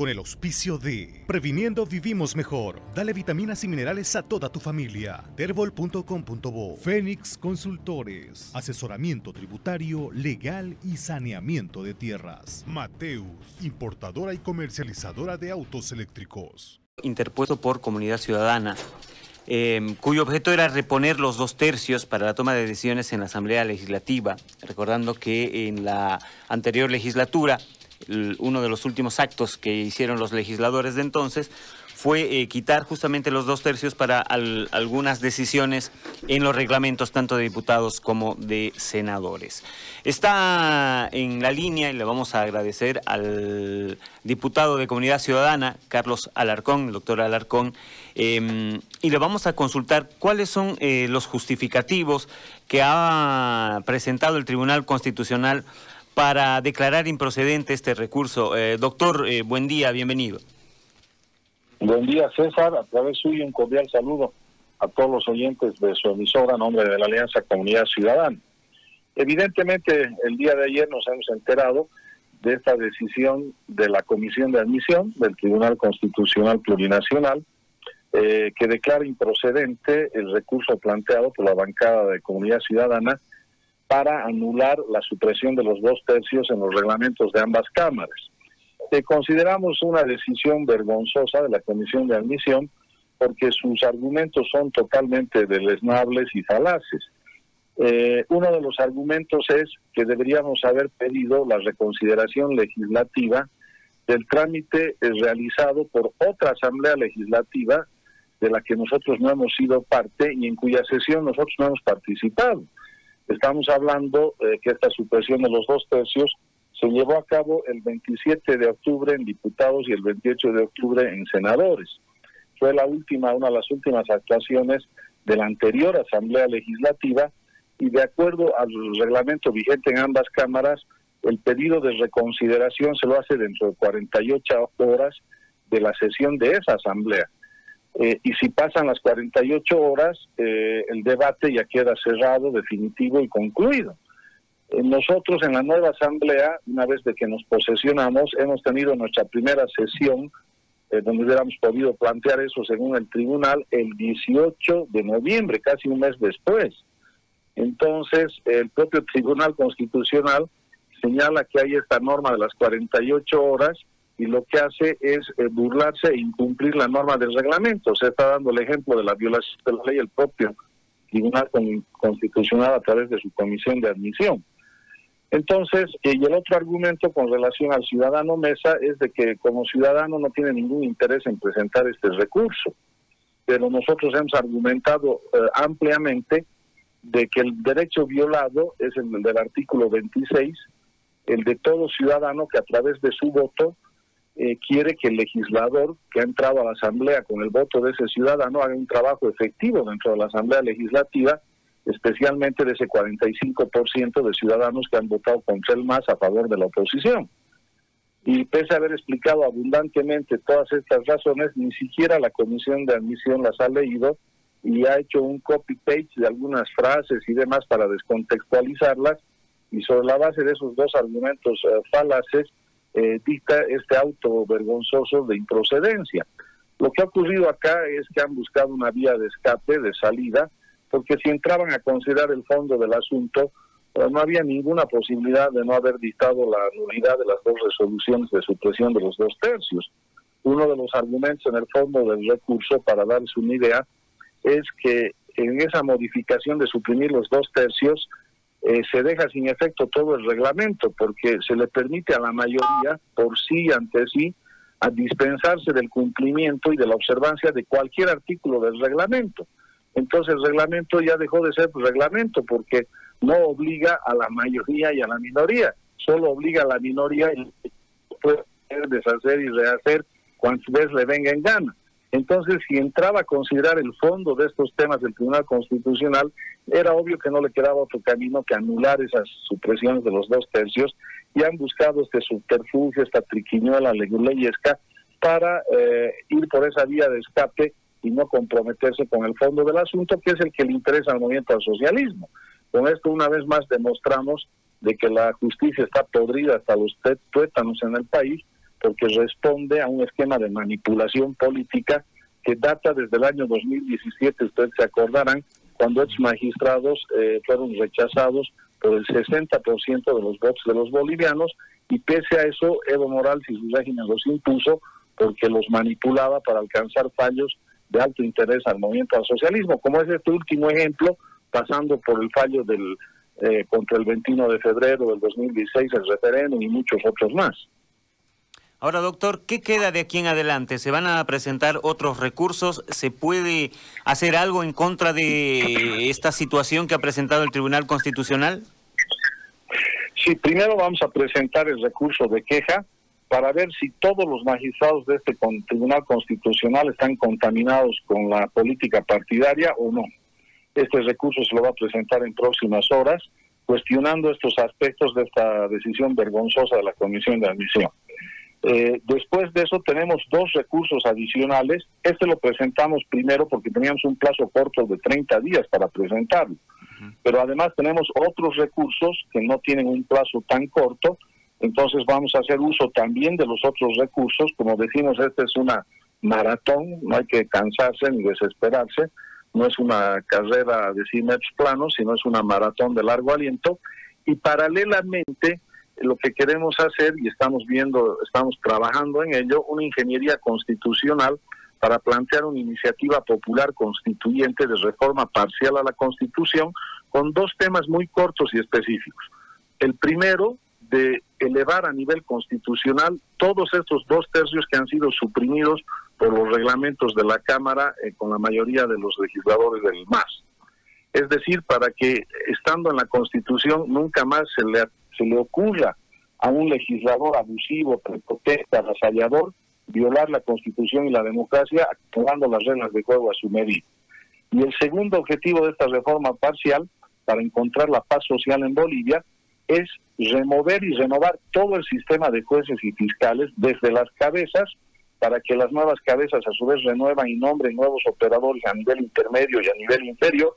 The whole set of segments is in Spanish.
con el auspicio de Previniendo Vivimos Mejor. Dale vitaminas y minerales a toda tu familia. Terbol.com.bo Fénix Consultores. Asesoramiento tributario, legal y saneamiento de tierras. Mateus, importadora y comercializadora de autos eléctricos. Interpuesto por Comunidad Ciudadana. Em, cuyo objeto era reponer los dos tercios para la toma de decisiones en la Asamblea Legislativa, recordando que en la anterior legislatura uno de los últimos actos que hicieron los legisladores de entonces fue eh, quitar justamente los dos tercios para algunas decisiones en los reglamentos tanto de diputados como de senadores. Está en la línea y le vamos a agradecer al diputado de Comunidad Ciudadana, Carlos Alarcón, el doctor Alarcón, em, y le vamos a consultar cuáles son eh, los justificativos que ha presentado el Tribunal Constitucional para declarar improcedente este recurso. Eh, doctor, eh, buen día, bienvenido. Buen día, César. A través suyo un cordial saludo a todos los oyentes de su emisora, a nombre de la Alianza Comunidad Ciudadana. Evidentemente, el día de ayer nos hemos enterado de esta decisión de la Comisión de Admisión del Tribunal Constitucional Plurinacional, eh, que declara improcedente el recurso planteado por la bancada de Comunidad Ciudadana para anular la supresión de los dos tercios en los reglamentos de ambas cámaras. Eh, consideramos una decisión vergonzosa de la Comisión de Admisión porque sus argumentos son totalmente deleznables y falaces. Eh, uno de los argumentos es que deberíamos haber pedido la reconsideración legislativa del trámite realizado por otra asamblea legislativa de la que nosotros no hemos sido parte y en cuya sesión nosotros no hemos participado. Estamos hablando eh, que esta supresión de los dos tercios se llevó a cabo el 27 de octubre en diputados y el 28 de octubre en senadores. Fue la última, una de las últimas actuaciones de la anterior Asamblea Legislativa y de acuerdo al reglamento vigente en ambas cámaras, el pedido de reconsideración se lo hace dentro de 48 horas de la sesión de esa Asamblea. Eh, y si pasan las 48 horas, eh, el debate ya queda cerrado, definitivo y concluido. Eh, nosotros en la nueva asamblea, una vez de que nos posesionamos, hemos tenido nuestra primera sesión donde hubiéramos podido plantear eso según el tribunal el 18 de noviembre, casi un mes después. Entonces, el propio Tribunal Constitucional señala que hay esta norma de las 48 horas y lo que hace es eh, burlarse e incumplir la norma del reglamento. Se está dando el ejemplo de la violación de la ley el propio Tribunal Constitucional a través de su comisión de admisión. Entonces, eh, y el otro argumento con relación al ciudadano Mesa es de que como ciudadano no tiene ningún interés en presentar este recurso, pero nosotros hemos argumentado eh, ampliamente de que el derecho violado es el del artículo 26, el de todo ciudadano que a través de su voto eh, quiere que el legislador que ha entrado a la Asamblea con el voto de ese ciudadano haga un trabajo efectivo dentro de la Asamblea Legislativa, especialmente de ese 45% de ciudadanos que han votado contra el más a favor de la oposición. Y pese a haber explicado abundantemente todas estas razones, ni siquiera la Comisión de Admisión las ha leído y ha hecho un copy-paste de algunas frases y demás para descontextualizarlas y sobre la base de esos dos argumentos eh, falaces eh, dicta este auto vergonzoso de improcedencia. Lo que ha ocurrido acá es que han buscado una vía de escape, de salida, porque si entraban a considerar el fondo del asunto, eh, no había ninguna posibilidad de no haber dictado la nulidad de las dos resoluciones de supresión de los dos tercios. Uno de los argumentos en el fondo del recurso, para darles una idea, es que en esa modificación de suprimir los dos tercios, eh, se deja sin efecto todo el reglamento porque se le permite a la mayoría, por sí ante sí, a dispensarse del cumplimiento y de la observancia de cualquier artículo del reglamento. Entonces el reglamento ya dejó de ser reglamento porque no obliga a la mayoría y a la minoría, solo obliga a la minoría y puede deshacer y rehacer cuantas veces le venga en gana. Entonces, si entraba a considerar el fondo de estos temas del Tribunal Constitucional, era obvio que no le quedaba otro camino que anular esas supresiones de los dos tercios y han buscado este subterfugio, esta triquiñuela leguleyesca para eh, ir por esa vía de escape y no comprometerse con el fondo del asunto, que es el que le interesa al movimiento al socialismo. Con esto una vez más demostramos de que la justicia está podrida hasta los tuétanos en el país porque responde a un esquema de manipulación política que data desde el año 2017, ustedes se acordarán, cuando ex magistrados eh, fueron rechazados por el 60% de los votos de los bolivianos y pese a eso Evo Morales y su régimen los impuso porque los manipulaba para alcanzar fallos de alto interés al movimiento al socialismo, como es este último ejemplo, pasando por el fallo del eh, contra el 21 de febrero del 2016, el referéndum y muchos otros más. Ahora, doctor, ¿qué queda de aquí en adelante? ¿Se van a presentar otros recursos? ¿Se puede hacer algo en contra de esta situación que ha presentado el Tribunal Constitucional? Sí, primero vamos a presentar el recurso de queja para ver si todos los magistrados de este Tribunal Constitucional están contaminados con la política partidaria o no. Este recurso se lo va a presentar en próximas horas, cuestionando estos aspectos de esta decisión vergonzosa de la Comisión de Admisión. Eh, después de eso tenemos dos recursos adicionales. Este lo presentamos primero porque teníamos un plazo corto de 30 días para presentarlo. Pero además tenemos otros recursos que no tienen un plazo tan corto. Entonces vamos a hacer uso también de los otros recursos. Como decimos, esta es una maratón, no hay que cansarse ni desesperarse. No es una carrera de 100 metros planos, sino es una maratón de largo aliento. Y paralelamente lo que queremos hacer, y estamos viendo, estamos trabajando en ello, una ingeniería constitucional para plantear una iniciativa popular constituyente de reforma parcial a la Constitución con dos temas muy cortos y específicos. El primero, de elevar a nivel constitucional todos estos dos tercios que han sido suprimidos por los reglamentos de la Cámara eh, con la mayoría de los legisladores del MAS. Es decir, para que estando en la Constitución nunca más se le se le ocurra a un legislador abusivo, prepotente, avasallador, violar la Constitución y la democracia actuando las reglas de juego a su medida. Y el segundo objetivo de esta reforma parcial, para encontrar la paz social en Bolivia, es remover y renovar todo el sistema de jueces y fiscales desde las cabezas para que las nuevas cabezas a su vez renuevan y nombren nuevos operadores a nivel intermedio y a nivel inferior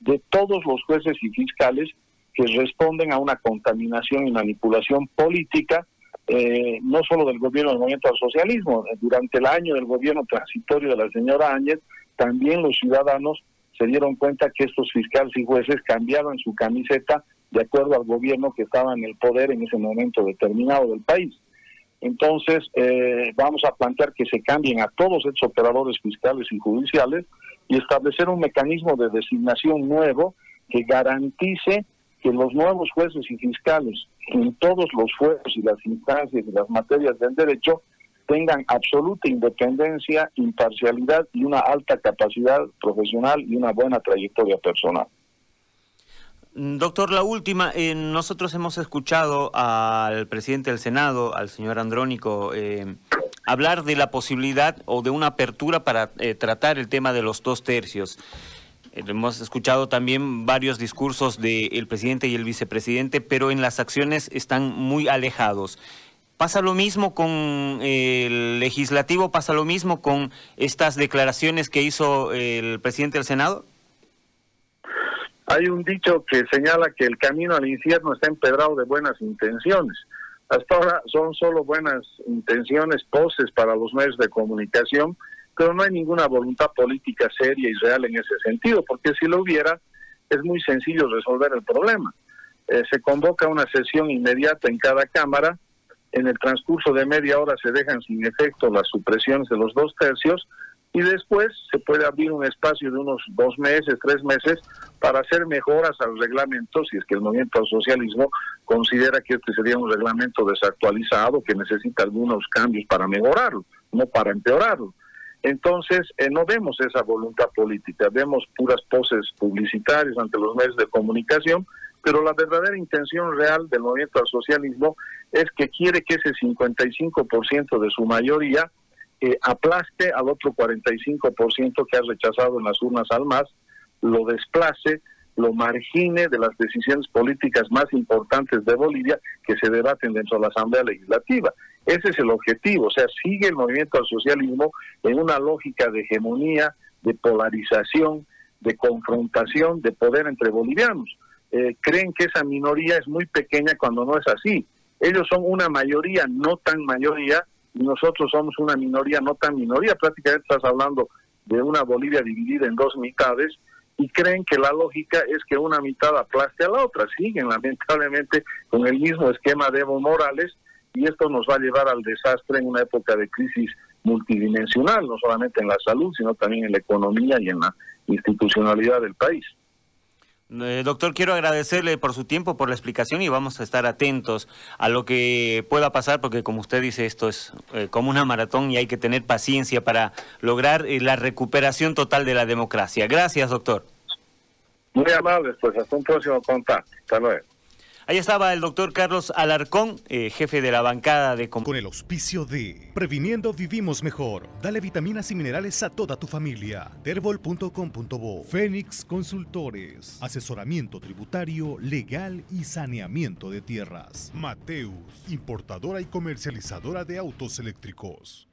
de todos los jueces y fiscales que responden a una contaminación y manipulación política, eh, no solo del gobierno del movimiento al socialismo, durante el año del gobierno transitorio de la señora Áñez, también los ciudadanos se dieron cuenta que estos fiscales y jueces cambiaban su camiseta de acuerdo al gobierno que estaba en el poder en ese momento determinado del país. Entonces, eh, vamos a plantear que se cambien a todos estos operadores fiscales y judiciales y establecer un mecanismo de designación nuevo que garantice que los nuevos jueces y fiscales en todos los fueros y las instancias y las materias del derecho tengan absoluta independencia, imparcialidad y una alta capacidad profesional y una buena trayectoria personal. Mm, doctor, la última, eh, nosotros hemos escuchado al presidente del Senado, al señor Andrónico, eh, hablar de la posibilidad o de una apertura para eh, tratar el tema de los dos tercios. Eh, hemos escuchado también varios discursos del presidente y el vicepresidente, pero en las acciones están muy alejados. ¿Pasa lo mismo con el legislativo? ¿Pasa lo mismo con estas declaraciones que hizo el presidente del Senado? Hay un dicho que señala que el camino al infierno está empedrado de buenas intenciones. Hasta ahora son solo buenas intenciones, poses para los medios de comunicación, pero no hay ninguna voluntad política seria y real en ese sentido, porque si lo hubiera, es muy sencillo resolver el problema. Eh, se convoca una sesión inmediata en cada Cámara, en el transcurso de media hora se dejan sin efecto las supresiones de los dos tercios y después se puede abrir un espacio de unos dos meses, tres meses para hacer mejoras al reglamento, si es que el movimiento al socialismo considera que este sería un reglamento desactualizado que necesita algunos cambios para mejorarlo, no para empeorarlo. Entonces, eh, no vemos esa voluntad política, vemos puras poses publicitarias ante los medios de comunicación, pero la verdadera intención real del movimiento al socialismo es que quiere que ese 55% de su mayoría eh, aplaste al otro 45% que ha rechazado en las urnas al MAS, lo desplace, lo margine de las decisiones políticas más importantes de Bolivia que se debaten dentro de la Asamblea Legislativa. Ese es el objetivo, o sea, sigue el movimiento al socialismo en una lógica de hegemonía, de polarización, de confrontación, de poder entre bolivianos. Eh, creen que esa minoría es muy pequeña cuando no es así. Ellos son una mayoría, no tan mayoría, y nosotros somos una minoría, no tan minoría, prácticamente estás hablando de una Bolivia dividida en dos mitades, y creen que la lógica es que una mitad aplaste a la otra. Siguen lamentablemente con el mismo esquema de Evo Morales y esto nos va a llevar al desastre en una época de crisis multidimensional, no solamente en la salud, sino también en la economía y en la institucionalidad del país. Eh, doctor, quiero agradecerle por su tiempo, por la explicación y vamos a estar atentos a lo que pueda pasar porque como usted dice, esto es eh, como una maratón y hay que tener paciencia para lograr eh, la recuperación total de la democracia. Gracias, doctor. Muy amable, pues hasta un próximo contacto. Hasta luego. Ahí estaba el doctor Carlos Alarcón, eh, jefe de la bancada de... Con el auspicio de Previniendo Vivimos Mejor. Dale vitaminas y minerales a toda tu familia. Terbol.com.bo Fénix Consultores. Asesoramiento tributario, legal y saneamiento de tierras. Mateus, importadora y comercializadora de autos eléctricos.